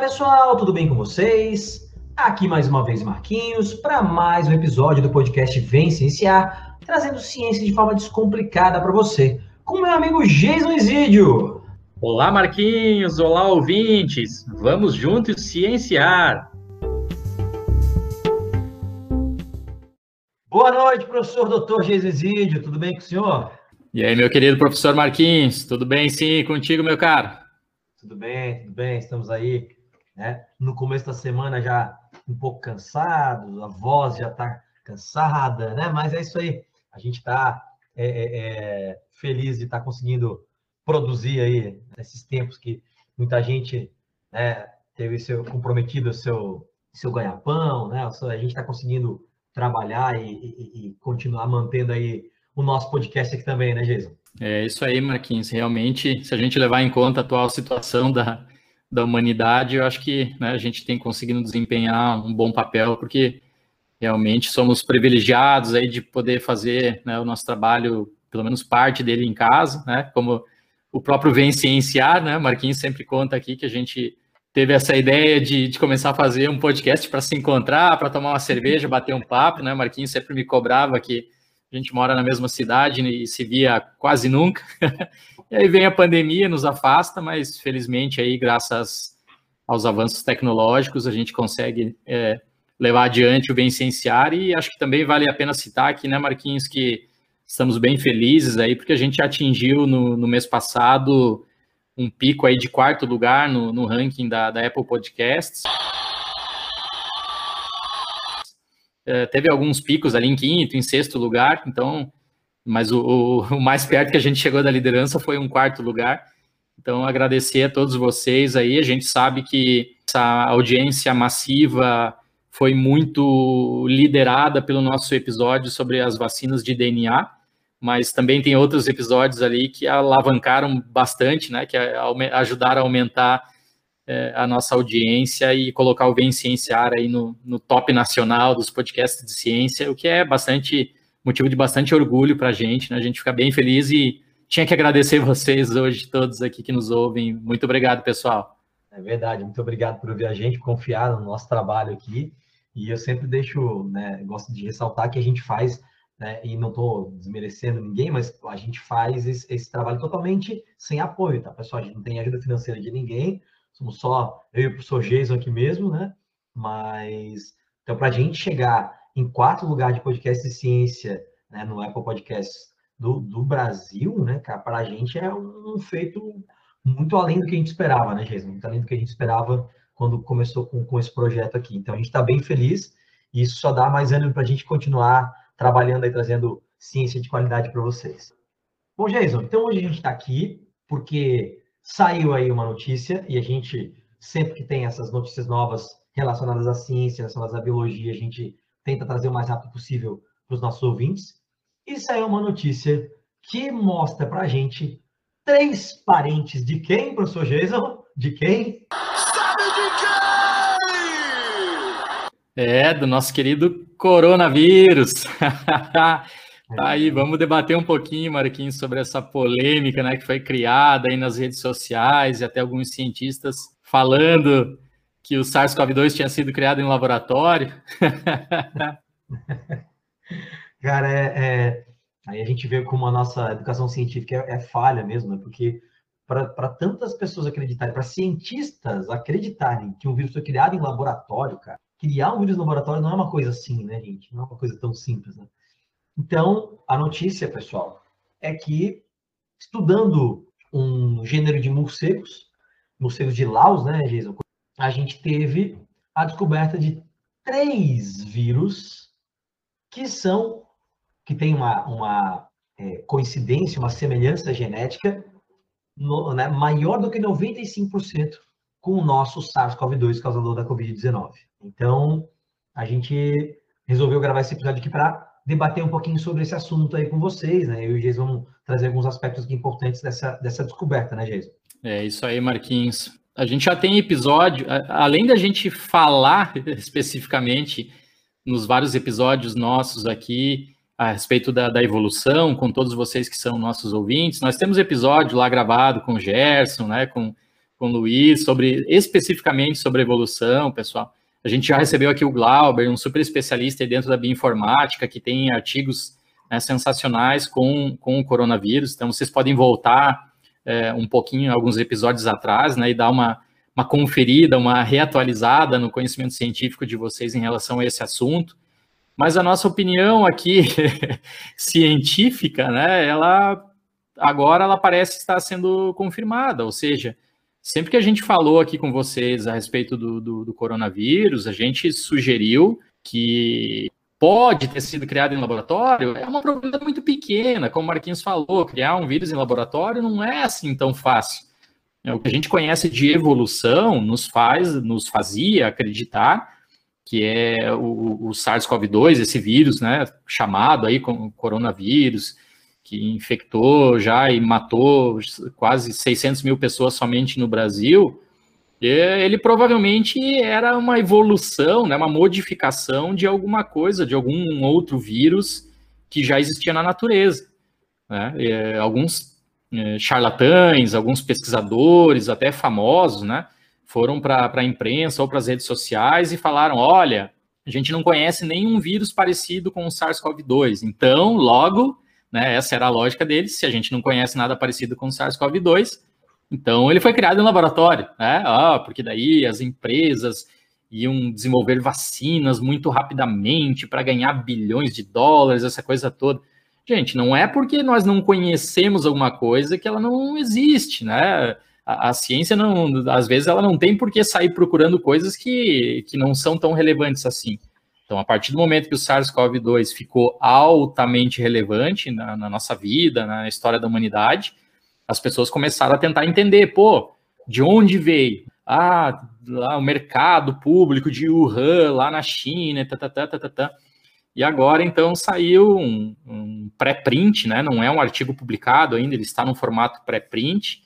Pessoal, tudo bem com vocês? Aqui mais uma vez Marquinhos para mais um episódio do podcast Vem Cienciar, trazendo ciência de forma descomplicada para você, com meu amigo Jason Isidio. Olá Marquinhos, olá ouvintes, vamos juntos cienciar. Boa noite, professor doutor Jason Isidio, tudo bem com o senhor? E aí, meu querido professor Marquinhos, tudo bem sim contigo, meu caro? Tudo bem, tudo bem, estamos aí, né? No começo da semana já um pouco cansados, a voz já está cansada, né? Mas é isso aí, a gente está é, é, é, feliz de estar tá conseguindo produzir aí nesses tempos que muita gente né, teve seu comprometido seu seu ganha-pão, né? A gente está conseguindo trabalhar e, e, e continuar mantendo aí o nosso podcast aqui também, né, Jason? É isso aí, Marquinhos. Realmente, se a gente levar em conta a atual situação da, da humanidade, eu acho que né, a gente tem conseguido desempenhar um bom papel, porque realmente somos privilegiados aí de poder fazer né, o nosso trabalho, pelo menos parte dele em casa, né? Como o próprio Vem Cienciar, né? Marquinhos sempre conta aqui que a gente teve essa ideia de, de começar a fazer um podcast para se encontrar, para tomar uma cerveja, bater um papo, né? Marquinhos sempre me cobrava que a gente mora na mesma cidade e se via quase nunca. e aí vem a pandemia, nos afasta, mas felizmente aí, graças aos avanços tecnológicos, a gente consegue é, levar adiante o bem cienciar e acho que também vale a pena citar aqui, né, Marquinhos, que estamos bem felizes aí, porque a gente atingiu no, no mês passado um pico aí de quarto lugar no, no ranking da, da Apple Podcasts. É, teve alguns picos ali em quinto, em sexto lugar, então, mas o, o, o, mais perto que a gente chegou da liderança foi um quarto lugar. Então, agradecer a todos vocês aí. A gente sabe que essa audiência massiva foi muito liderada pelo nosso episódio sobre as vacinas de DNA, mas também tem outros episódios ali que alavancaram bastante, né, que ajudaram a aumentar é, a nossa audiência e colocar o Vem Cienciar aí no, no top nacional dos podcasts de ciência, o que é bastante motivo de bastante orgulho para a gente, né? A gente fica bem feliz e tinha que agradecer vocês hoje, todos aqui que nos ouvem. Muito obrigado, pessoal. É verdade, muito obrigado por ouvir a gente, confiar no nosso trabalho aqui. E eu sempre deixo, né, gosto de ressaltar que a gente faz, né, e não estou desmerecendo ninguém, mas a gente faz esse, esse, trabalho totalmente sem apoio, tá, pessoal? A gente não tem ajuda financeira de ninguém, somos só eu e o professor Jason aqui mesmo, né? Mas, então, para a gente chegar em quarto lugar de podcast de ciência né, no Apple Podcasts do, do Brasil, né, cara, para a gente é um feito muito além do que a gente esperava, né, Jason? Muito além do que a gente esperava quando começou com, com esse projeto aqui. Então, a gente está bem feliz e isso só dá mais ânimo para a gente continuar trabalhando e trazendo ciência de qualidade para vocês. Bom, Jason, então hoje a gente está aqui porque saiu aí uma notícia e a gente, sempre que tem essas notícias novas relacionadas à ciência, relacionadas à biologia, a gente tenta trazer o mais rápido possível para os nossos ouvintes. E saiu uma notícia que mostra para a gente três parentes de quem, professor Jason? De quem? Sabe de quem? É, do nosso querido coronavírus. Tá aí, vamos debater um pouquinho, Marquinhos, sobre essa polêmica né, que foi criada aí nas redes sociais e até alguns cientistas falando que o SARS-CoV-2 tinha sido criado em laboratório. Cara, é, é, aí a gente vê como a nossa educação científica é, é falha mesmo, né? porque para tantas pessoas acreditarem, para cientistas acreditarem que um vírus foi criado em laboratório, cara, criar um vírus no laboratório não é uma coisa assim, né, gente? Não é uma coisa tão simples, né? Então, a notícia, pessoal, é que estudando um gênero de morcegos, morcegos de Laos, né, Jason? A gente teve a descoberta de três vírus que são, que tem uma, uma é, coincidência, uma semelhança genética no, né, maior do que 95% com o nosso SARS-CoV-2 causador da Covid-19. Então, a gente resolveu gravar esse episódio aqui para debater um pouquinho sobre esse assunto aí com vocês, né? Eu e o Jason vamos trazer alguns aspectos importantes dessa, dessa descoberta, né, Jason? É isso aí, Marquinhos. A gente já tem episódio, além da gente falar especificamente nos vários episódios nossos aqui a respeito da, da, evolução, com todos vocês que são nossos ouvintes, nós temos episódio lá gravado com o Gerson, né, com, com o Luiz, sobre especificamente sobre evolução, pessoal. A gente já recebeu aqui o Glauber, um super especialista dentro da bioinformática, que tem artigos né, sensacionais com, com o coronavírus. Então, vocês podem voltar é, um pouquinho, alguns episódios atrás, né, e dar uma, uma conferida, uma reatualizada no conhecimento científico de vocês em relação a esse assunto. Mas a nossa opinião aqui científica, né, ela agora ela parece estar sendo confirmada, ou seja, sempre que a gente falou aqui com vocês a respeito do, do, do coronavírus, a gente sugeriu que pode ter sido criado em laboratório, é uma probabilidade muito pequena, como o Marquinhos falou, criar um vírus em laboratório não é assim tão fácil. É, o que a gente conhece de evolução nos faz, nos fazia acreditar que é o, o SARS-CoV-2, esse vírus, né, chamado aí como coronavírus, que infectou já e matou quase 600 mil pessoas somente no Brasil, ele provavelmente era uma evolução, né, uma modificação de alguma coisa, de algum outro vírus que já existia na natureza. Né? E, alguns é, charlatães, alguns pesquisadores, até famosos, né, foram para a imprensa ou para as redes sociais e falaram: olha, a gente não conhece nenhum vírus parecido com o SARS-CoV-2. Então, logo, né, essa era a lógica deles: se a gente não conhece nada parecido com o SARS-CoV-2, então ele foi criado em laboratório, né? Ah, porque daí as empresas iam desenvolver vacinas muito rapidamente para ganhar bilhões de dólares, essa coisa toda. Gente, não é porque nós não conhecemos alguma coisa que ela não existe, né? A, a, ciência não, às vezes, ela não tem por que sair procurando coisas que, que não são tão relevantes assim. Então, a partir do momento que o SARS-CoV-2 ficou altamente relevante na, na, nossa vida, na história da humanidade, as pessoas começaram a tentar entender, pô, de onde veio? Ah, lá o mercado público de Wuhan, lá na China, tá, tá, tá, tá, tá, tá. E agora, então, saiu um, um pré-print, né? Não é um artigo publicado ainda, ele está no formato pré-print,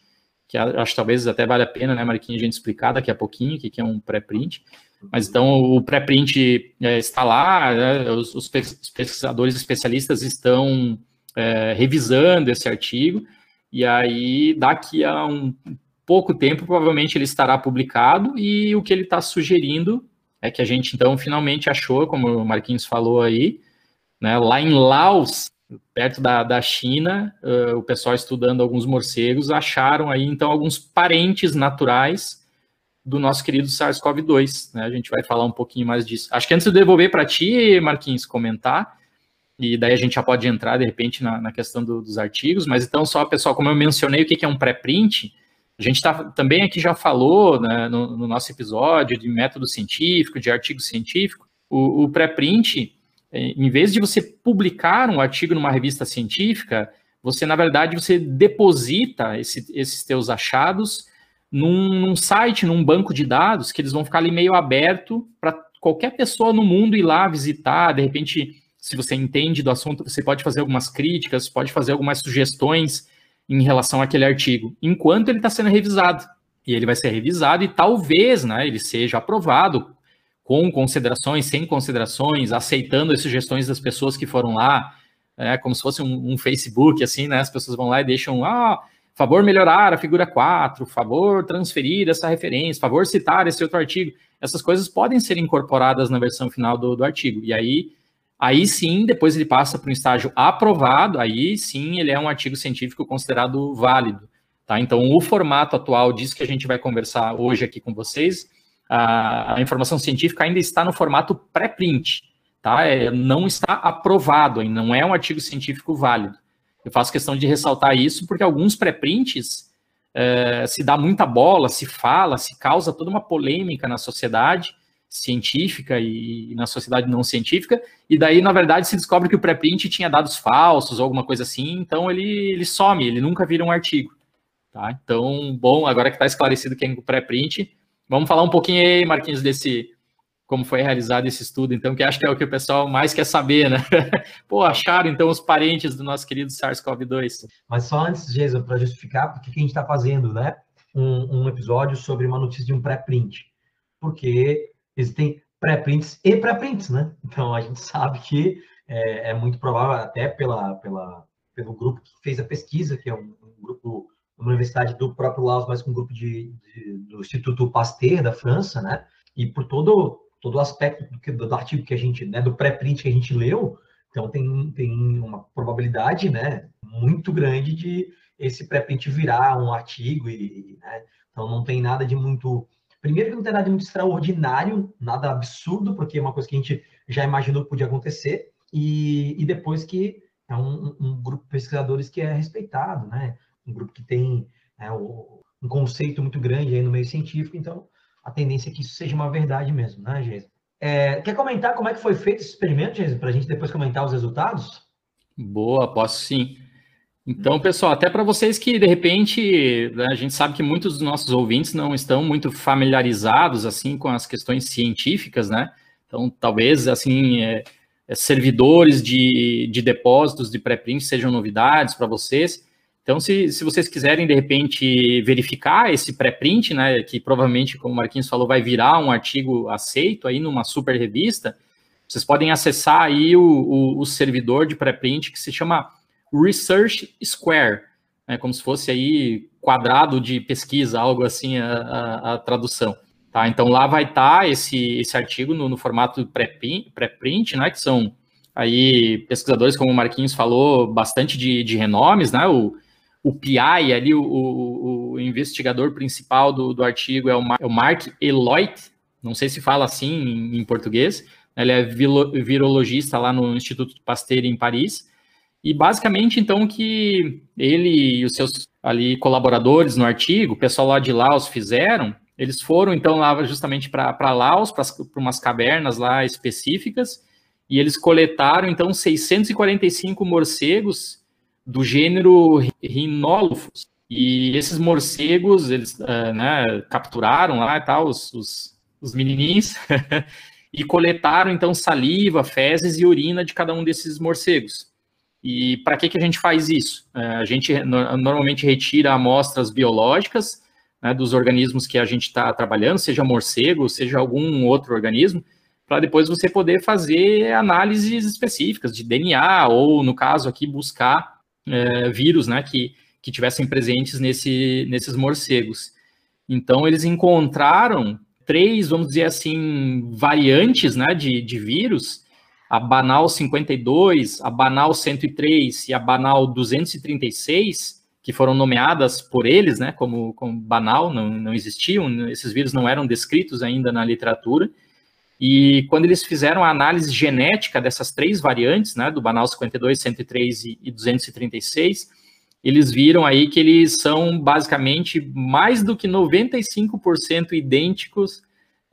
que acho que talvez até vale a pena, né, Marquinhos, a gente explicar daqui a pouquinho o que é um pré-print. Mas então o pré-print é, está lá, né, os, os, pesquisadores especialistas estão é, revisando esse artigo, e aí daqui a um pouco tempo, provavelmente ele estará publicado, e o que ele está sugerindo é que a gente então finalmente achou, como o Marquinhos falou aí, né, lá em Laos, perto da, da China, uh, o pessoal estudando alguns morcegos acharam aí então alguns parentes naturais do nosso querido SARS-CoV-2. Né? A gente vai falar um pouquinho mais disso. Acho que antes de devolver para ti, Marquinhos, comentar, e daí a gente já pode entrar de repente na, na questão do, dos artigos, mas então só, pessoal, como eu mencionei o que, é um pré-print, a gente tá, também aqui já falou né, no, no, nosso episódio de método científico, de artigo científico, o, o pré-print, é, em vez de você publicar um artigo numa revista científica, você, na verdade, você deposita esse, esses teus achados num, num, site, num banco de dados, que eles vão ficar ali meio aberto para qualquer pessoa no mundo ir lá visitar, de repente, se você entende do assunto, você pode fazer algumas críticas, pode fazer algumas sugestões, em relação àquele artigo, enquanto ele está sendo revisado. E ele vai ser revisado e talvez né, ele seja aprovado com considerações, sem considerações, aceitando as sugestões das pessoas que foram lá, é, como se fosse um, um, Facebook, assim, né? As pessoas vão lá e deixam, ah, favor melhorar a figura 4, favor transferir essa referência, favor citar esse outro artigo. Essas coisas podem ser incorporadas na versão final do, do artigo. E aí Aí sim, depois ele passa para um estágio aprovado, aí sim ele é um artigo científico considerado válido. Tá? Então, o formato atual disso que a gente vai conversar hoje aqui com vocês, a, informação científica ainda está no formato pré-print, tá? É, não está aprovado, não é um artigo científico válido. Eu faço questão de ressaltar isso porque alguns pré-prints é, se dá muita bola, se fala, se causa toda uma polêmica na sociedade, científica e, na sociedade não científica, e daí, na verdade, se descobre que o pré-print tinha dados falsos ou alguma coisa assim, então ele, ele some, ele nunca vira um artigo. Tá? Então, bom, agora que está esclarecido quem é o pré-print, vamos falar um pouquinho aí, Marquinhos, desse como foi realizado esse estudo, então, que acho que é o que o pessoal mais quer saber, né? Pô, acharam, então, os parentes do nosso querido SARS-CoV-2. Mas só antes, Jason, para justificar, por que a gente está fazendo, né, um, um episódio sobre uma notícia de um pré-print? Porque existem pré-prints e pré-prints, né? Então a gente sabe que é, é, muito provável, até pela, pela, pelo grupo que fez a pesquisa, que é um, um grupo uma universidade do próprio Laos, mas com um grupo de, de, do Instituto Pasteur da França, né? E por todo todo o aspecto do, do, artigo que a gente, né, do pré-print que a gente leu, então tem, tem uma probabilidade, né, muito grande de esse pré-print virar um artigo e, né, então não tem nada de muito Primeiro que não tem nada muito extraordinário, nada absurdo, porque é uma coisa que a gente já imaginou que podia acontecer, e, e depois que é um, um, grupo de pesquisadores que é respeitado, né? Um grupo que tem é, um conceito muito grande aí no meio científico, então a tendência é que isso seja uma verdade mesmo, né, Geisa? É, quer comentar como é que foi feito esse experimento, Geisa, para a gente depois comentar os resultados? Boa, posso sim. Então, pessoal, até para vocês que de repente né, a gente sabe que muitos dos nossos ouvintes não estão muito familiarizados assim com as questões científicas, né? Então, talvez assim é, é, servidores de, de depósitos de pré-print sejam novidades para vocês. Então, se, se vocês quiserem de repente verificar esse pré-print, né, que provavelmente, como o Marquinhos falou, vai virar um artigo aceito aí numa super revista, vocês podem acessar aí o, o, o servidor de pré-print que se chama Research Square, né, como se fosse aí quadrado de pesquisa, algo assim a, a, a tradução. Tá? Então lá vai estar tá esse, esse artigo no, no formato pré-print, né, que são aí pesquisadores, como o Marquinhos falou, bastante de, de renomes, né, o, o PI ali, o, o, o investigador principal do, do artigo é o, é o Mark Eloit, não sei se fala assim em, em português, ele é virologista lá no Instituto Pasteur em Paris, e basicamente, então, que ele e os seus ali colaboradores no artigo, o pessoal lá de Laos fizeram, eles foram então lá justamente para Laos, para umas cavernas lá específicas, e eles coletaram então 645 morcegos do gênero Rhinolophus. E esses morcegos, eles uh, né, capturaram lá e tal, os, os, os menininhos, e coletaram então saliva, fezes e urina de cada um desses morcegos. E para que, que a gente faz isso? É, a gente normalmente retira amostras biológicas né, dos organismos que a gente está trabalhando, seja morcego, seja algum outro organismo, para depois você poder fazer análises específicas de DNA, ou, no caso aqui, buscar é, vírus né, que, que tivessem presentes nesse, nesses morcegos. Então, eles encontraram três, vamos dizer assim, variantes né, de, de vírus a Banal 52, a Banal 103 e a Banal 236, que foram nomeadas por eles, né, como, como Banal, não, não existiam, esses vírus não eram descritos ainda na literatura, e quando eles fizeram a análise genética dessas três variantes, né, do Banal 52, 103 e 236, eles viram aí que eles são basicamente mais do que 95% idênticos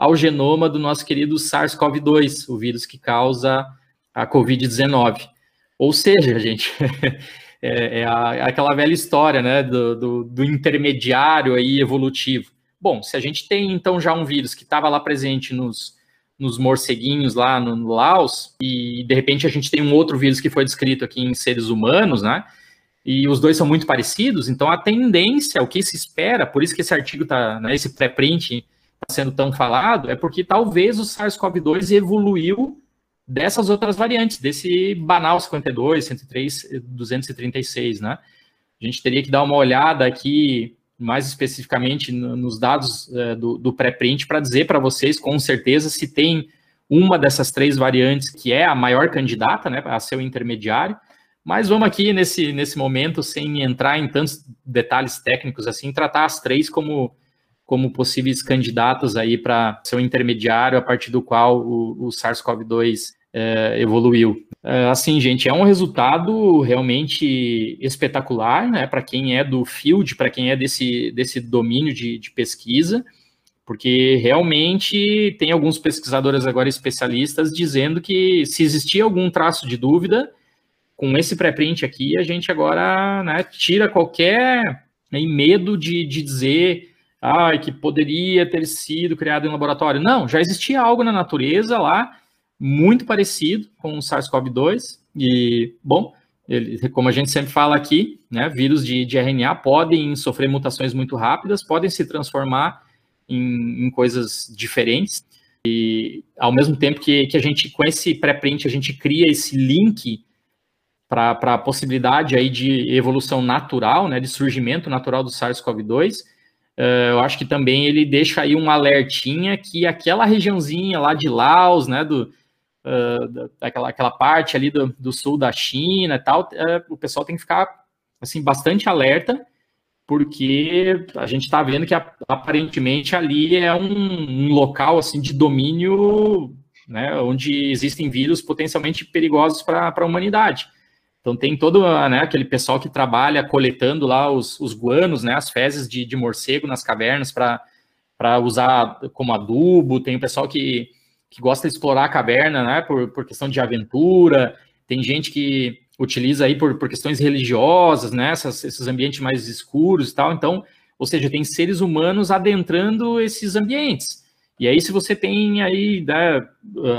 ao genoma do nosso querido SARS-CoV-2, o vírus que causa a Covid-19. Ou seja, gente, é, é, a, é, aquela velha história né, do, do, do, intermediário aí evolutivo. Bom, se a gente tem então já um vírus que estava lá presente nos, nos morceguinhos lá no, no Laos, e de repente a gente tem um outro vírus que foi descrito aqui em seres humanos, né? E os dois são muito parecidos, então a tendência, o que se espera, por isso que esse artigo tá, né, esse pré-print sendo tão falado, é porque talvez o SARS-CoV-2 evoluiu dessas outras variantes, desse banal 52, 103, 236, né? A gente teria que dar uma olhada aqui, mais especificamente nos dados é, do, do pré-print, para dizer para vocês com certeza se tem uma dessas três variantes que é a maior candidata, né, a ser o intermediário. Mas vamos aqui nesse, nesse momento, sem entrar em tantos detalhes técnicos assim, tratar as três como como possíveis candidatos aí para ser um intermediário a partir do qual o, o SARS-CoV-2 é, evoluiu. É, assim, gente, é um resultado realmente espetacular, né, para quem é do field, para quem é desse, desse domínio de, de pesquisa, porque realmente tem alguns pesquisadores agora especialistas dizendo que se existir algum traço de dúvida, com esse pré-print aqui, a gente agora né, tira qualquer né, medo de, de dizer ah, que poderia ter sido criado em laboratório. Não, já existia algo na natureza lá, muito parecido com o SARS-CoV-2, e, bom, ele, como a gente sempre fala aqui, né, vírus de, de, RNA podem sofrer mutações muito rápidas, podem se transformar em, em coisas diferentes, e ao mesmo tempo que, que a gente, com esse pré-print, a gente cria esse link para a possibilidade aí de evolução natural, né, de surgimento natural do SARS-CoV-2, uh, eu acho que também ele deixa aí um alertinha que aquela regiãozinha lá de Laos, né, do, uh, daquela aquela parte ali do, do sul da China e tal, uh, o pessoal tem que ficar assim bastante alerta, porque a gente está vendo que aparentemente ali é um, um, local assim de domínio, né, onde existem vírus potencialmente perigosos para a humanidade. Então tem todo né, aquele pessoal que trabalha coletando lá os, os guanos, né, as fezes de, de morcego nas cavernas para usar como adubo. Tem o pessoal que que gosta de explorar a caverna, né, por, por questão de aventura, tem gente que utiliza aí por, por questões religiosas, né, essas, esses ambientes mais escuros e tal, então, ou seja, tem seres humanos adentrando esses ambientes. E aí, se você tem aí né,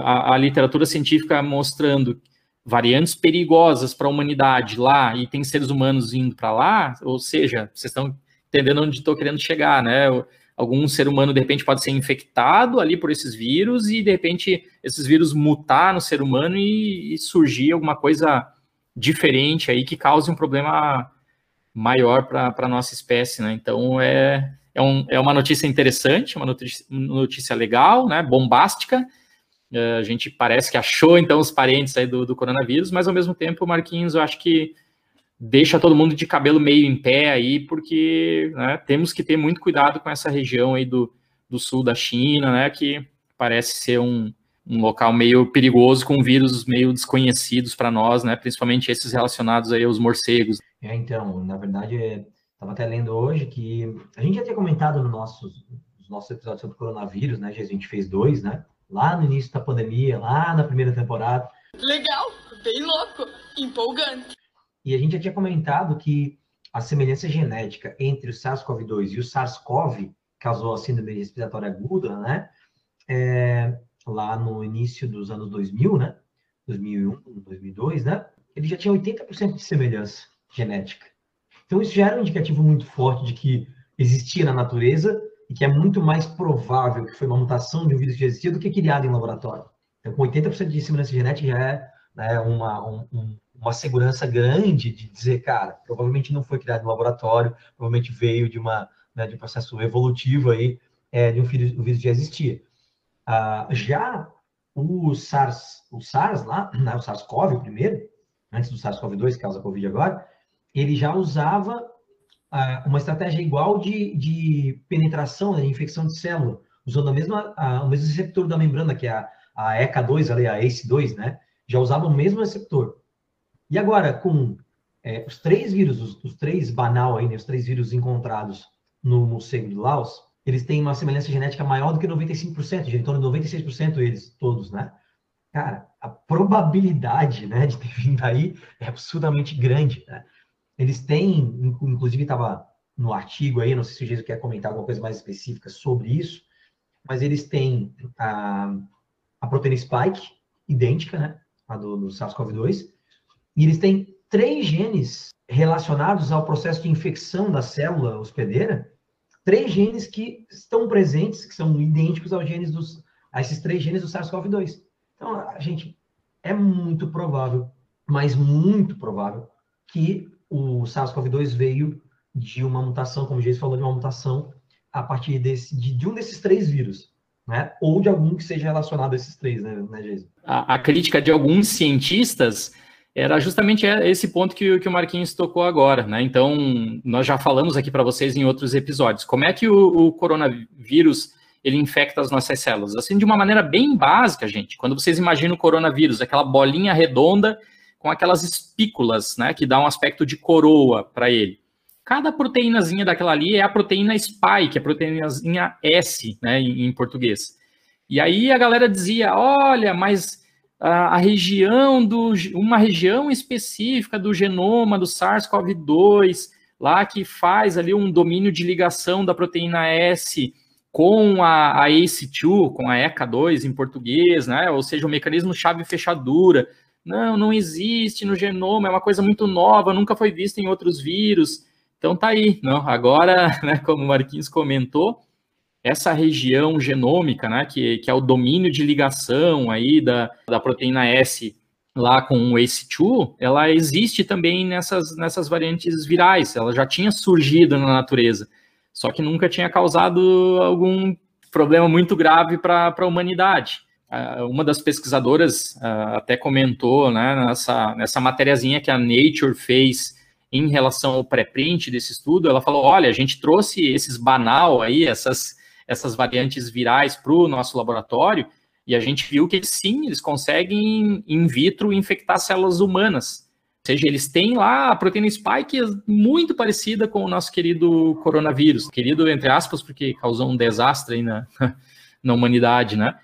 a, a literatura científica mostrando variantes perigosas para a humanidade lá e tem seres humanos indo para lá, ou seja, vocês estão entendendo onde estou querendo chegar, né? algum ser humano de repente pode ser infectado ali por esses vírus e de repente esses vírus mutar no ser humano e, e surgir alguma coisa diferente aí que cause um problema maior para a nossa espécie, né? Então é, é, um, é uma notícia interessante, uma notícia, notícia legal, né? Bombástica. Uh, a gente parece que achou então os parentes aí do, do coronavírus, mas ao mesmo tempo, Marquinhos, eu acho que deixa todo mundo de cabelo meio em pé aí, porque né, temos que ter muito cuidado com essa região aí do, do sul da China, né, que parece ser um, um local meio perigoso com vírus meio desconhecidos para nós, né, principalmente esses relacionados aí aos morcegos. É, então, na verdade, estava até lendo hoje que a gente já tinha comentado no nossos, nos nossos episódios sobre coronavírus, né, a gente fez dois, né, lá no início da pandemia, lá na primeira temporada. Legal, bem louco, empolgante. E a gente já tinha comentado que a semelhança genética entre o SARS-CoV-2 e o SARS-CoV causou a síndrome respiratória aguda, né? É, lá no início dos anos 2000, né? 2001, 2002, né? Ele já tinha 80% de semelhança genética. Então, isso já era um indicativo muito forte de que existia na natureza e que é muito mais provável que foi uma mutação de um vírus que existia do que criado em laboratório. Então, com 80% de semelhança genética já é né, uma, um, um uma segurança grande de dizer, cara, provavelmente não foi criado no laboratório, provavelmente veio de, uma, né, de um processo evolutivo aí, é, de um vírus, um vírus que já existia. Ah, já o SARS, o SARS lá, né, o SARS-CoV, primeiro, antes do SARS-CoV-2, que causa Covid agora, ele já usava uma estratégia igual de, de penetração, né, de infecção de célula, usando a mesma, a, o mesmo receptor da membrana, que é a, a ECA2, ali, a ACE2, né? Já usava o mesmo receptor. E agora, com é, os três vírus, os, os, três banal aí, né, os três vírus encontrados no morcego do Laos, eles têm uma semelhança genética maior do que 95%, de em torno de 96% eles todos, né? Cara, a probabilidade, né, de ter vindo aí é absurdamente grande, né? Eles têm, inclusive estava no artigo aí, não sei se o Jesus quer comentar alguma coisa mais específica sobre isso, mas eles têm a, a proteína spike idêntica, né, a do, do SARS-CoV-2, e eles têm três genes relacionados ao processo de infecção da célula hospedeira, três genes que estão presentes, que são idênticos aos genes dos, a esses três genes do SARS-CoV-2. Então, a gente é muito provável, mas muito provável, que o SARS-CoV-2 veio de uma mutação, como o Jason falou, de uma mutação a partir desse, de, de um desses três vírus. Né? Ou de algum que seja relacionado a esses três, né, né? A, a crítica de alguns cientistas era justamente esse ponto que, que o Marquinhos tocou agora, né? Então, nós já falamos aqui para vocês em outros episódios. Como é que o, o, coronavírus ele infecta as nossas células? Assim, de uma maneira bem básica, gente. Quando vocês imaginam o coronavírus, aquela bolinha redonda com aquelas espículas, né? Que dá um aspecto de coroa para ele. Cada proteínazinha daquela ali é a proteína spike, a proteínazinha S, né? Em, em português. E aí a galera dizia, olha, mas a, região do uma região específica do genoma do SARS-CoV-2, lá que faz ali um domínio de ligação da proteína S com a, a ACE2, com a ECA2 em português, né? Ou seja, o mecanismo chave fechadura. Não, não existe no genoma, é uma coisa muito nova, nunca foi vista em outros vírus. Então tá aí, não? Agora, né, como o Marquinhos comentou, essa região genômica, né, que, que é o domínio de ligação aí da, da proteína S lá com o ACE2, ela existe também nessas, nessas variantes virais, ela já tinha surgido na natureza, só que nunca tinha causado algum problema muito grave para a humanidade. Uma das pesquisadoras até comentou né, nessa, nessa matériazinha que a Nature fez em relação ao pré-print desse estudo, ela falou, olha, a gente trouxe esses banal aí, essas, essas variantes virais para o nosso laboratório, e a gente viu que sim, eles conseguem in vitro infectar células humanas. Ou seja, eles têm lá a proteína spike muito parecida com o nosso querido coronavírus. Querido, entre aspas, porque causou um desastre aí na, na humanidade, né?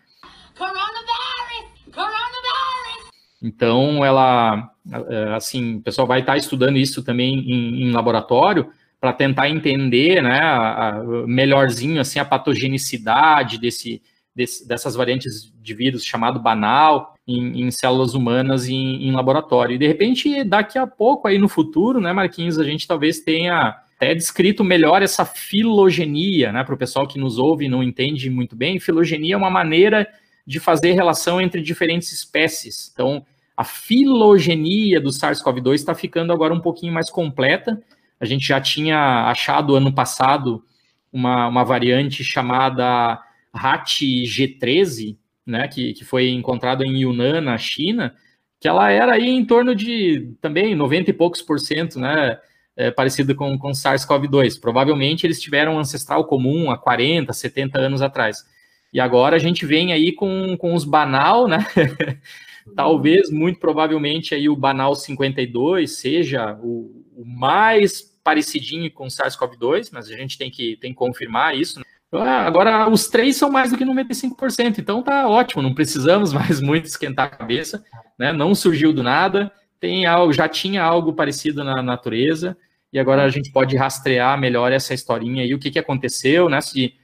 Então, ela, é, assim, o pessoal vai estar estudando isso também em, em laboratório para tentar entender, né, a, a, melhorzinho, assim, a patogenicidade desse, desse, dessas variantes de vírus chamado banal em, em células humanas em, em, laboratório. E de repente, daqui a pouco, aí no futuro, né, Marquinhos, a gente talvez tenha até descrito melhor essa filogenia, né, para o pessoal que nos ouve e não entende muito bem. Filogenia é uma maneira de fazer relação entre diferentes espécies. Então, a filogenia do SARS-CoV-2 está ficando agora um pouquinho mais completa. A gente já tinha achado ano passado uma, uma variante chamada RAT G13, né, que, que foi encontrado em Yunnan, na China, que ela era aí em torno de também 90 e poucos por cento, né, é, parecido com, com SARS-CoV-2. Provavelmente eles tiveram um ancestral comum há 40, 70 anos atrás. E agora a gente vem aí com, com os banal, né, talvez, muito provavelmente aí o banal 52 seja o, o mais parecidinho com SARS-CoV-2, mas a gente tem que, tem que confirmar isso, né? Ah, agora, os três são mais do que 95%, então tá ótimo, não precisamos mais muito esquentar a cabeça, né? Não surgiu do nada, tem algo, já tinha algo parecido na natureza, e agora a gente pode rastrear melhor essa historinha e o que, que aconteceu, né? Se,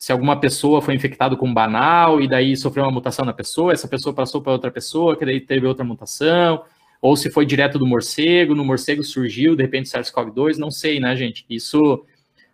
se alguma pessoa foi infectada com banal e daí sofreu uma mutação na pessoa, essa pessoa passou para outra pessoa, que daí teve outra mutação, ou se foi direto do morcego, no morcego surgiu, de repente, SARS-CoV-2, não sei, né, gente? Isso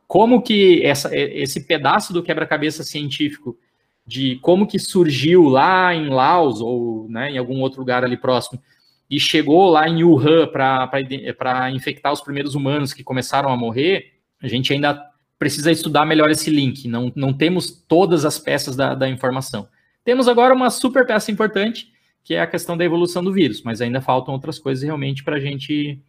como que essa, esse pedaço do quebra-cabeça científico de como que surgiu lá em Laos ou né, em algum outro lugar ali próximo e chegou lá em Wuhan para infectar os primeiros humanos que começaram a morrer, a gente ainda precisa estudar melhor esse link. Não, não temos todas as peças da, da informação. Temos agora uma super peça importante, que é a questão da evolução do vírus, mas ainda faltam outras coisas realmente para a gente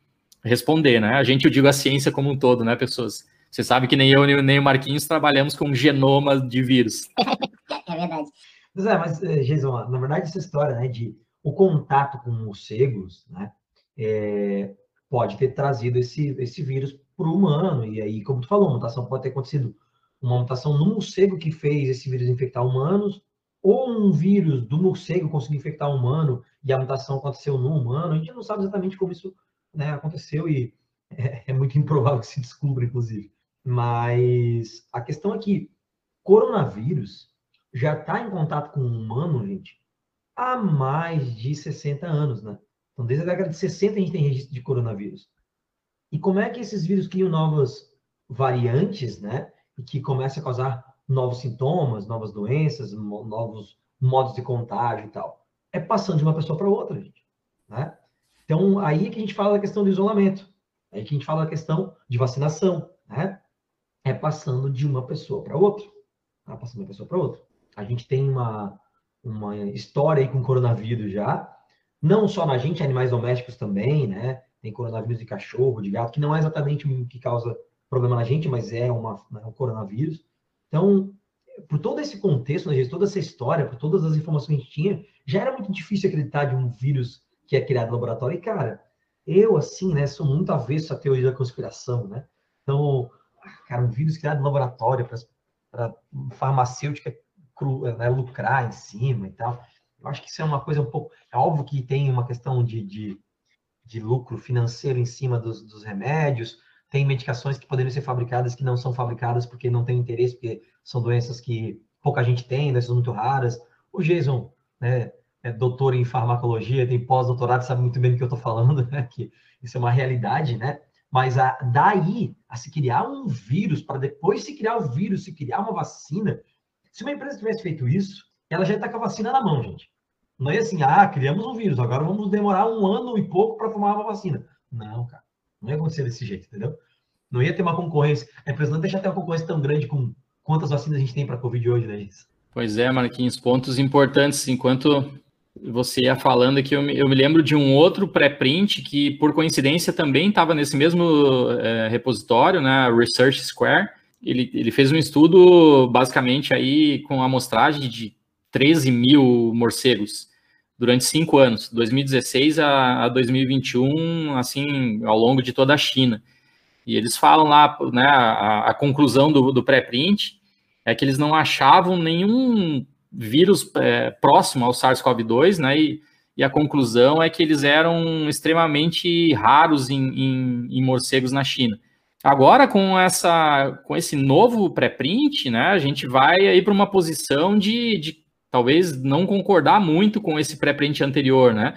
responder, né? A gente, eu digo a ciência como um todo, né, pessoas? Você sabe que nem eu nem o Marquinhos trabalhamos com genoma de vírus. é verdade. Mas, é, mas eh, Jason, na verdade, essa história né, de o contato com morcegos né, é, pode ter trazido esse, esse vírus o humano. E aí, como tu falou, a mutação pode ter acontecido uma mutação no morcego que fez esse vírus infectar humanos, ou um vírus do morcego conseguir infectar humano e a mutação aconteceu no humano. A gente não sabe exatamente como isso né, aconteceu e é, é muito improvável que se descubra, inclusive. Mas a questão é que coronavírus já está em contato com o humano, gente, há mais de 60 anos, né? Então, desde a década de 60 a gente tem registro de coronavírus. E como é que esses vírus criam novas variantes, né? E que começam a causar novos sintomas, novas doenças, novos modos de contágio e tal? É passando de uma pessoa para outra, gente, né? Então, aí é que a gente fala da questão do isolamento. Aí que a gente fala da questão de vacinação, né? é passando de uma pessoa para outra. Tá? Passando de uma pessoa para outra. A gente tem uma, uma história aí com coronavírus já, não só na gente, animais domésticos também, né? Tem coronavírus de cachorro, de gato, que não é exatamente o que causa problema na gente, mas é uma, né, um coronavírus. Então, por todo esse contexto, né, toda essa história, por todas as informações que a gente tinha, já era muito difícil acreditar de um vírus que é criado no laboratório. E, cara, eu, assim, né, sou muito avesso à teoria da conspiração, né? Então, cara, um vírus criado no laboratório para farmacêutica cru, né, lucrar em cima e tal. Eu acho que isso é uma coisa um pouco. É óbvio que tem uma questão de, de, de lucro financeiro em cima dos, dos, remédios, tem medicações que poderiam ser fabricadas que não são fabricadas porque não tem interesse, porque são doenças que pouca gente tem, doenças muito raras. O Jason, né, é doutor em farmacologia, tem pós-doutorado, sabe muito bem do que eu estou falando, né, que isso é uma realidade, né? Mas a, daí a se criar um vírus, para depois se criar o vírus, se criar uma vacina. Se uma empresa tivesse feito isso, ela já está com a vacina na mão, gente. Não é assim, ah, criamos um vírus, agora vamos demorar um ano e pouco para formar uma vacina. Não, cara. Não ia acontecer desse jeito, entendeu? Não ia ter uma concorrência. É impressionante deixar ter uma concorrência tão grande com quantas vacinas a gente tem para a Covid hoje, né, gente? Pois é, Marquinhos, pontos importantes. Enquanto você ia falando aqui, eu me, eu me lembro de um outro pré-print que, por coincidência, também estava nesse mesmo é, repositório, né, Research Square. Ele, ele fez um estudo, basicamente, aí com amostragem de 13 mil morcegos durante cinco anos, 2016 a, a 2021, assim, ao longo de toda a China. E eles falam lá, né, a, a conclusão do, do pré-print é que eles não achavam nenhum vírus é, próximo ao SARS-CoV-2, né, e, e, a conclusão é que eles eram extremamente raros em, em, em morcegos na China. Agora, com, essa, com esse novo pré-print, né, a gente vai aí para uma posição de, de talvez não concordar muito com esse pré-print anterior, né?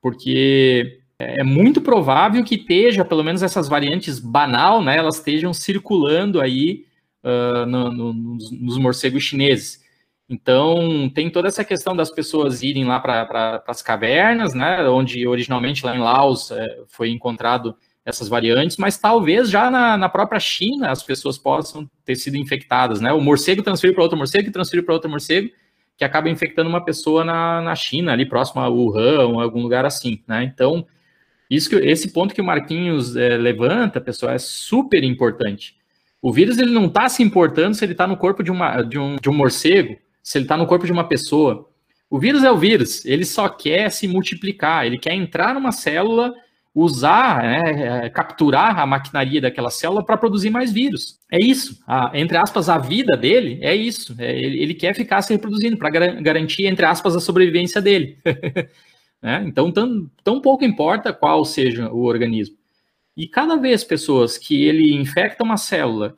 Porque é muito provável que esteja, pelo menos essas variantes banal, né? Elas estejam circulando aí uh, no, no, nos, nos, morcegos chineses. Então, tem toda essa questão das pessoas irem lá para pra, as cavernas, né? Onde originalmente lá em Laos é, foi encontrado essas variantes, mas talvez já na, na, própria China as pessoas possam ter sido infectadas, né? O morcego transferiu para outro morcego, que transferiu para outro morcego, que acaba infectando uma pessoa na, na China, ali próximo a Wuhan, algum lugar assim, né? Então, isso que, esse ponto que o Marquinhos é, levanta, pessoal, é super importante. O vírus ele não está se importando se ele está no corpo de, uma, de, um, de um morcego, se ele está no corpo de uma pessoa. O vírus é o vírus, ele só quer se multiplicar, ele quer entrar numa célula usar, né, é, capturar a maquinaria daquela célula para produzir mais vírus. É isso. A, entre aspas, a vida dele é isso. É, ele, ele, quer ficar se reproduzindo para gar garantir, entre aspas, a sobrevivência dele. né? Então, tão, tão pouco importa qual seja o organismo. E cada vez pessoas que ele infecta uma célula,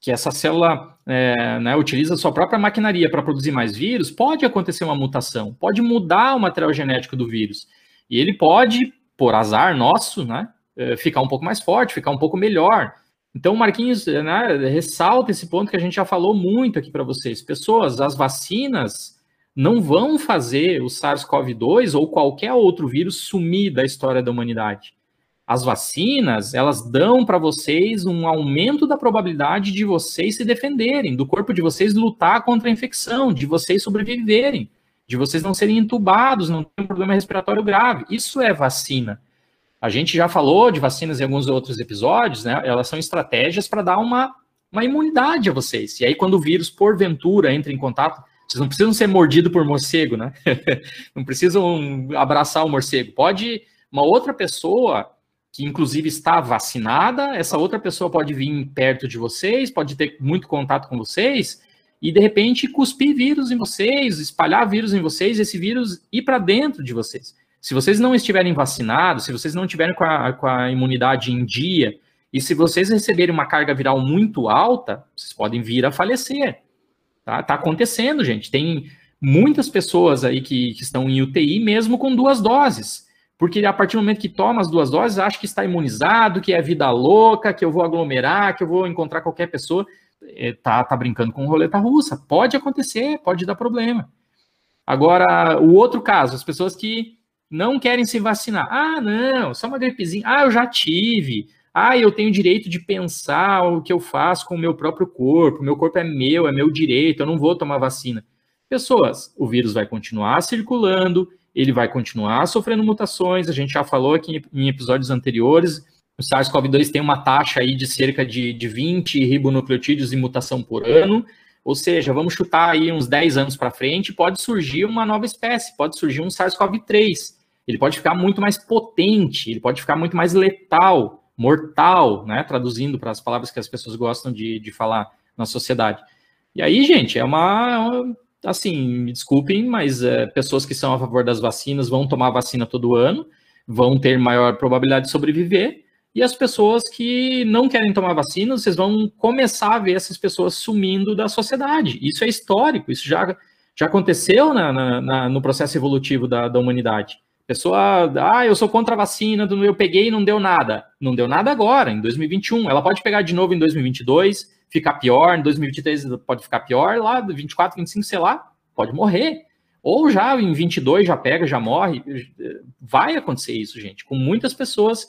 que essa célula é, né, utiliza sua própria maquinaria para produzir mais vírus, pode acontecer uma mutação, pode mudar o material genético do vírus. E ele pode por azar nosso, né, é, ficar um pouco mais forte, ficar um pouco melhor. Então, Marquinhos né, ressalta esse ponto que a gente já falou muito aqui para vocês. Pessoas, as vacinas não vão fazer o SARS-CoV-2 ou qualquer outro vírus sumir da história da humanidade. As vacinas, elas dão para vocês um aumento da probabilidade de vocês se defenderem, do corpo de vocês lutar contra a infecção, de vocês sobreviverem de vocês não serem entubados, não ter um problema respiratório grave. Isso é vacina. A gente já falou de vacinas em alguns outros episódios, né? Elas são estratégias para dar uma, uma imunidade a vocês. E aí, quando o vírus, porventura, entra em contato, vocês não precisam ser mordido por morcego, né? não precisam abraçar o morcego. Pode uma outra pessoa que inclusive está vacinada, essa outra pessoa pode vir perto de vocês, pode ter muito contato com vocês, e de repente cuspir vírus em vocês, espalhar vírus em vocês, esse vírus ir para dentro de vocês. Se vocês não estiverem vacinados, se vocês não estiverem com a, com a imunidade em dia, e se vocês receberem uma carga viral muito alta, vocês podem vir a falecer. Tá, tá acontecendo, gente. Tem muitas pessoas aí que, que estão em UTI mesmo com duas doses. Porque a partir do momento que toma as duas doses, acha que está imunizado, que é vida louca, que eu vou aglomerar, que eu vou encontrar qualquer pessoa. É, tá, tá brincando com roleta russa. Pode acontecer, pode dar problema. Agora, o outro caso, as pessoas que não querem se vacinar. Ah, não, só uma gripezinha. Ah, eu já tive. Ah, eu tenho direito de pensar o que eu faço com o meu próprio corpo. Meu corpo é meu, é meu direito, eu não vou tomar vacina. Pessoas, o vírus vai continuar circulando, ele vai continuar sofrendo mutações. A gente já falou aqui em episódios anteriores o SARS-CoV-2 tem uma taxa aí de cerca de, de 20 ribonucleotídeos de mutação por ano, ou seja, vamos chutar aí uns 10 anos para frente, pode surgir uma nova espécie, pode surgir um SARS-CoV-3. Ele pode ficar muito mais potente, ele pode ficar muito mais letal, mortal, né? Traduzindo para as palavras que as pessoas gostam de, de falar na sociedade. E aí, gente, é uma. Assim, me desculpem, mas é, pessoas que são a favor das vacinas vão tomar vacina todo ano, vão ter maior probabilidade de sobreviver, e as pessoas que não querem tomar vacina, vocês vão começar a ver essas pessoas sumindo da sociedade. Isso é histórico, isso já, já aconteceu na, na, na, no processo evolutivo da, da humanidade. Pessoa, ah, eu sou contra a vacina, eu peguei e não deu nada. Não deu nada agora, em 2021. Ela pode pegar de novo em 2022, ficar pior, em 2023 pode ficar pior, lá, 24, 25, sei lá, pode morrer. ou já em 22 já pega, já morre. Vai acontecer isso, gente. Com muitas pessoas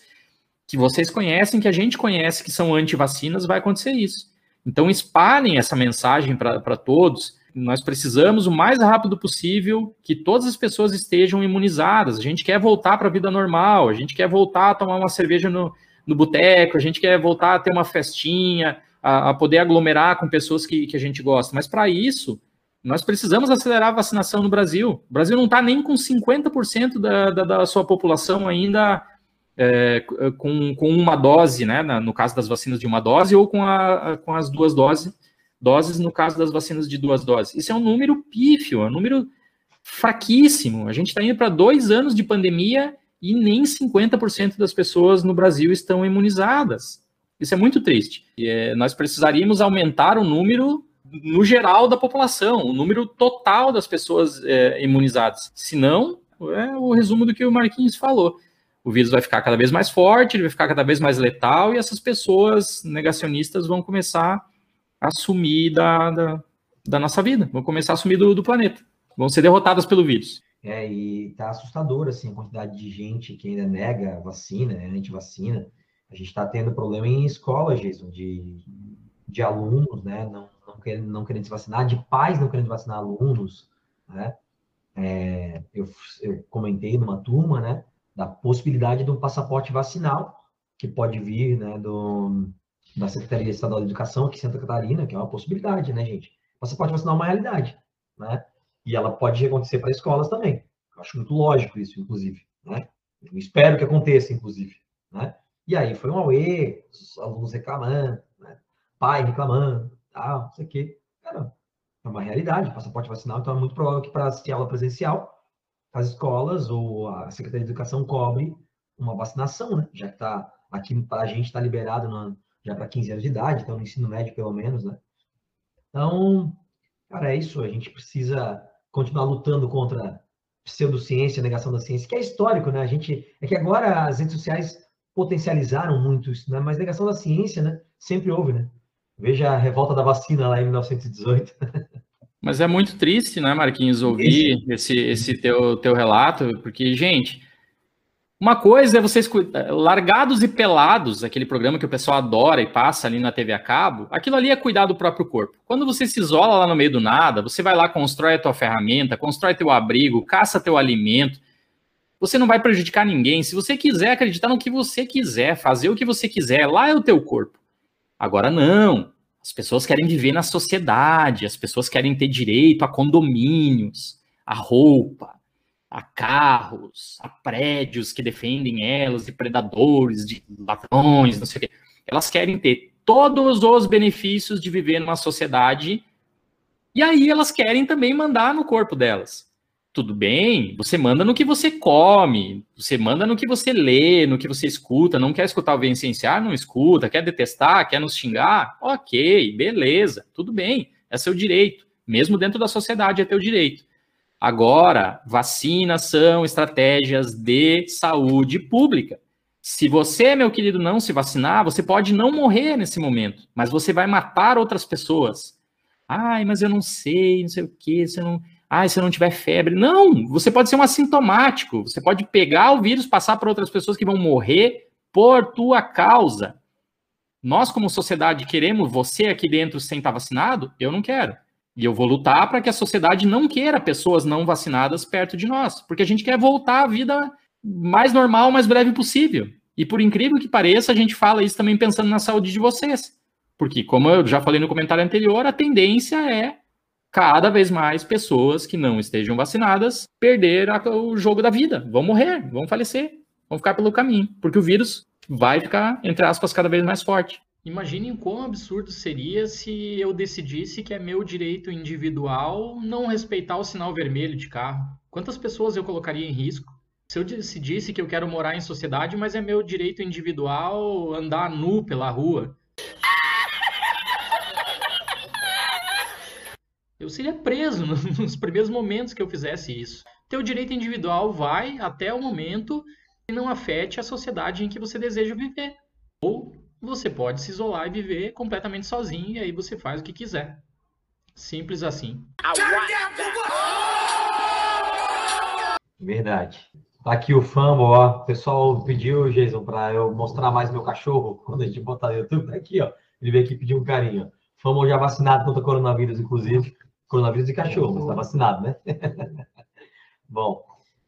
que vocês conhecem, que a gente conhece, que são anti-vacinas, vai acontecer isso. Então, espalhem essa mensagem para todos. Nós precisamos, o mais rápido possível, que todas as pessoas estejam imunizadas. A gente quer voltar para a vida normal, a gente quer voltar a tomar uma cerveja no, no boteco, a gente quer voltar a ter uma festinha, a, a poder aglomerar com pessoas que, que a gente gosta. Mas para isso, nós precisamos acelerar a vacinação no Brasil. O Brasil não está nem com 50% da, da, da, sua população ainda é, com, com uma dose, né? No caso das vacinas de uma dose, ou com, a, com as duas doses, doses no caso das vacinas de duas doses. Isso é um número pífio, é um número fraquíssimo. A gente está indo para dois anos de pandemia e nem 50% das pessoas no Brasil estão imunizadas. Isso é muito triste. E, é, nós precisaríamos aumentar o número no geral da população, o número total das pessoas é, imunizadas. Senão, é o resumo do que o Marquinhos falou. O vírus vai ficar cada vez mais forte, ele vai ficar cada vez mais letal, e essas pessoas negacionistas vão começar a sumir da, da, da nossa vida, vão começar a sumir do, do planeta, vão ser derrotadas pelo vírus. É, e tá assustador, assim, a quantidade de gente que ainda nega vacina, é anti-vacina. A gente está tendo problema em escolas, Jason, de, de alunos, né, não, não, querendo, não querendo se vacinar, de pais não querendo vacinar alunos, né. É, eu, eu comentei numa turma, né, da possibilidade de um passaporte vacinal, que pode vir, né, do, da Secretaria Estadual de Educação aqui em Santa Catarina, que é uma possibilidade, né, gente? Passaporte vacinal é uma realidade, né? E ela pode acontecer para escolas também. Eu acho muito lógico isso, inclusive. Né? Eu espero que aconteça, inclusive. Né? E aí foi um auê, os alunos reclamando, né? pai reclamando, tal, não sei o quê. Cara, é uma realidade, passaporte vacinal, então é muito provável que para assistir aula presencial, as escolas ou a Secretaria de Educação cobre uma vacinação, né? Já que está aqui para a gente está liberado já para 15 anos de idade, então no ensino médio pelo menos, né? Então, cara, é isso, a gente precisa continuar lutando contra pseudociência, negação da ciência, que é histórico, né? A gente é que agora as redes sociais potencializaram muito isso, né? Mas negação da ciência, né? Sempre houve, né? Veja a revolta da vacina lá em 1918. Mas é muito triste, né, Marquinhos, ouvir esse, esse teu, teu relato, porque, gente, uma coisa é vocês largados e pelados, aquele programa que o pessoal adora e passa ali na TV a cabo, aquilo ali é cuidar do próprio corpo. Quando você se isola lá no meio do nada, você vai lá, constrói a tua ferramenta, constrói teu abrigo, caça teu alimento, você não vai prejudicar ninguém. Se você quiser acreditar no que você quiser, fazer o que você quiser, lá é o teu corpo. Agora não. As pessoas querem viver na sociedade, as pessoas querem ter direito a condomínios, a roupa, a carros, a prédios que defendem elas de predadores, de ladrões, não sei o quê. Elas querem ter todos os benefícios de viver numa sociedade e aí elas querem também mandar no corpo delas. Tudo bem, você manda no que você come, você manda no que você lê, no que você escuta, não quer escutar o Vencenciar, não escuta, quer detestar, quer nos xingar, ok, beleza, tudo bem, é seu direito, mesmo dentro da sociedade é teu direito. Agora, vacinas são estratégias de saúde pública. Se você, meu querido, não se vacinar, você pode não morrer nesse momento, mas você vai matar outras pessoas. Ai, mas eu não sei, não sei o quê, se eu não. Ai, se eu não tiver febre. Não, você pode ser um assintomático. Você pode pegar o vírus, passar para outras pessoas que vão morrer por tua causa. Nós, como sociedade, queremos você aqui dentro sem estar vacinado? Eu não quero. E eu vou lutar para que a sociedade não queira pessoas não vacinadas perto de nós, porque a gente quer voltar à vida mais normal, mais breve possível. E por incrível que pareça, a gente fala isso também pensando na saúde de vocês. Porque, como eu já falei no comentário anterior, a tendência é cada vez mais pessoas que não estejam vacinadas perder a, o jogo da vida, vão morrer, vão falecer, vão ficar pelo caminho, porque o vírus vai ficar, entre aspas, cada vez mais forte. Imaginem quão absurdo seria se eu decidisse que é meu direito individual não respeitar o sinal vermelho de carro. Quantas pessoas eu colocaria em risco? Se eu decidisse que eu quero morar em sociedade, mas é meu direito individual andar nu pela rua. Eu seria preso nos primeiros momentos que eu fizesse isso. Teu direito individual vai até o momento que não afete a sociedade em que você deseja viver. Ou você pode se isolar e viver completamente sozinho e aí você faz o que quiser. Simples assim. Verdade. Tá aqui o Famo, ó. O pessoal pediu, Jason, para eu mostrar mais meu cachorro quando a gente botar no YouTube. Tá aqui, ó. Ele veio aqui pedir um carinho. Famo já vacinado contra coronavírus, inclusive. Coronavírus de cachorro, mas tá vacinado, né? Bom.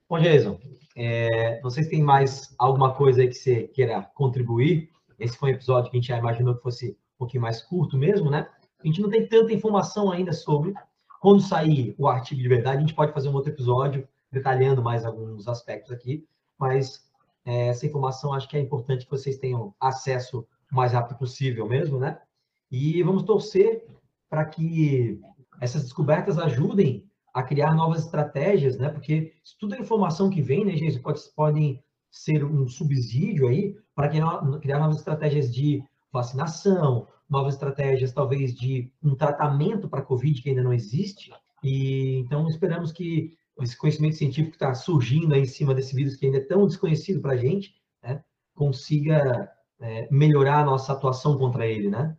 Bom, Jason, é, vocês têm mais alguma coisa aí que você queira contribuir? Esse foi um episódio que a gente já imaginou que fosse um pouquinho mais curto mesmo, né? A gente não tem tanta informação ainda sobre. Quando sair o artigo de verdade, a gente pode fazer um outro episódio detalhando mais alguns aspectos aqui, mas é, essa informação acho que é importante que vocês tenham acesso o mais rápido possível mesmo, né? E vamos torcer para que essas descobertas ajudem a criar novas estratégias, né? Porque isso tudo é informação que vem, né, gente? Pode, podem ser um subsídio aí para criar novas estratégias de vacinação, novas estratégias talvez de um tratamento para a Covid que ainda não existe. E então esperamos que esse conhecimento científico que está surgindo aí em cima desse vírus que ainda é tão desconhecido para a gente, né, consiga é, melhorar a nossa atuação contra ele, né?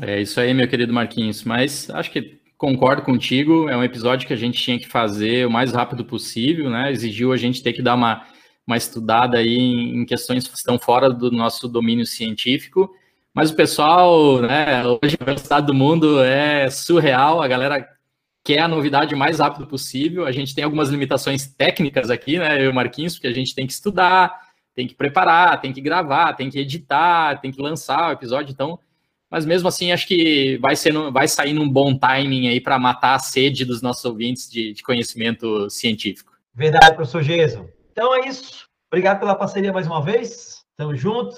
É isso aí, meu querido Marquinhos. Mas acho que concordo contigo. É um episódio que a gente tinha que fazer o mais rápido possível, né? Exigiu a gente ter que dar uma, uma estudada aí em questões que estão fora do nosso domínio científico. Mas o pessoal, né, hoje a velocidade do mundo é surreal, a galera quer a novidade o mais rápido possível. A gente tem algumas limitações técnicas aqui, né, eu e Marquinhos, porque a gente tem que estudar, tem que preparar, tem que gravar, tem que editar, tem que lançar o episódio, então. Mas mesmo assim, acho que vai, ser, vai sair num bom timing aí para matar a sede dos nossos ouvintes de, de conhecimento científico. Verdade, professor Geso. Então é isso. Obrigado pela parceria mais uma vez. Tamo junto.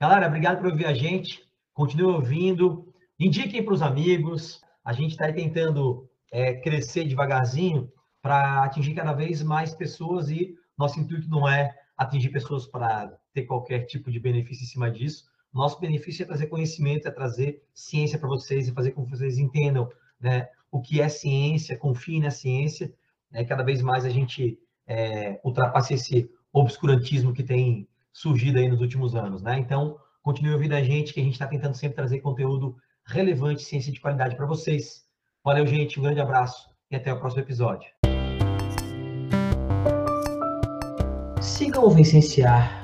Galera, obrigado por ouvir a gente. Continue ouvindo. Indiquem para os amigos. A gente está tentando é, crescer devagarzinho para atingir cada vez mais pessoas e nosso intuito não é atingir pessoas para ter qualquer tipo de benefício em cima disso. Nosso benefício é trazer conhecimento, é trazer ciência para vocês e fazer com que vocês entendam né, o que é ciência, confiem na ciência. Né, cada vez mais a gente é, ultrapassa esse obscurantismo que tem surgido aí nos últimos anos. Né? Então, continue ouvindo a gente, que a gente está tentando sempre trazer conteúdo relevante, ciência de qualidade para vocês. Valeu, gente. Um grande abraço e até o próximo episódio. Sigam o Vencenciar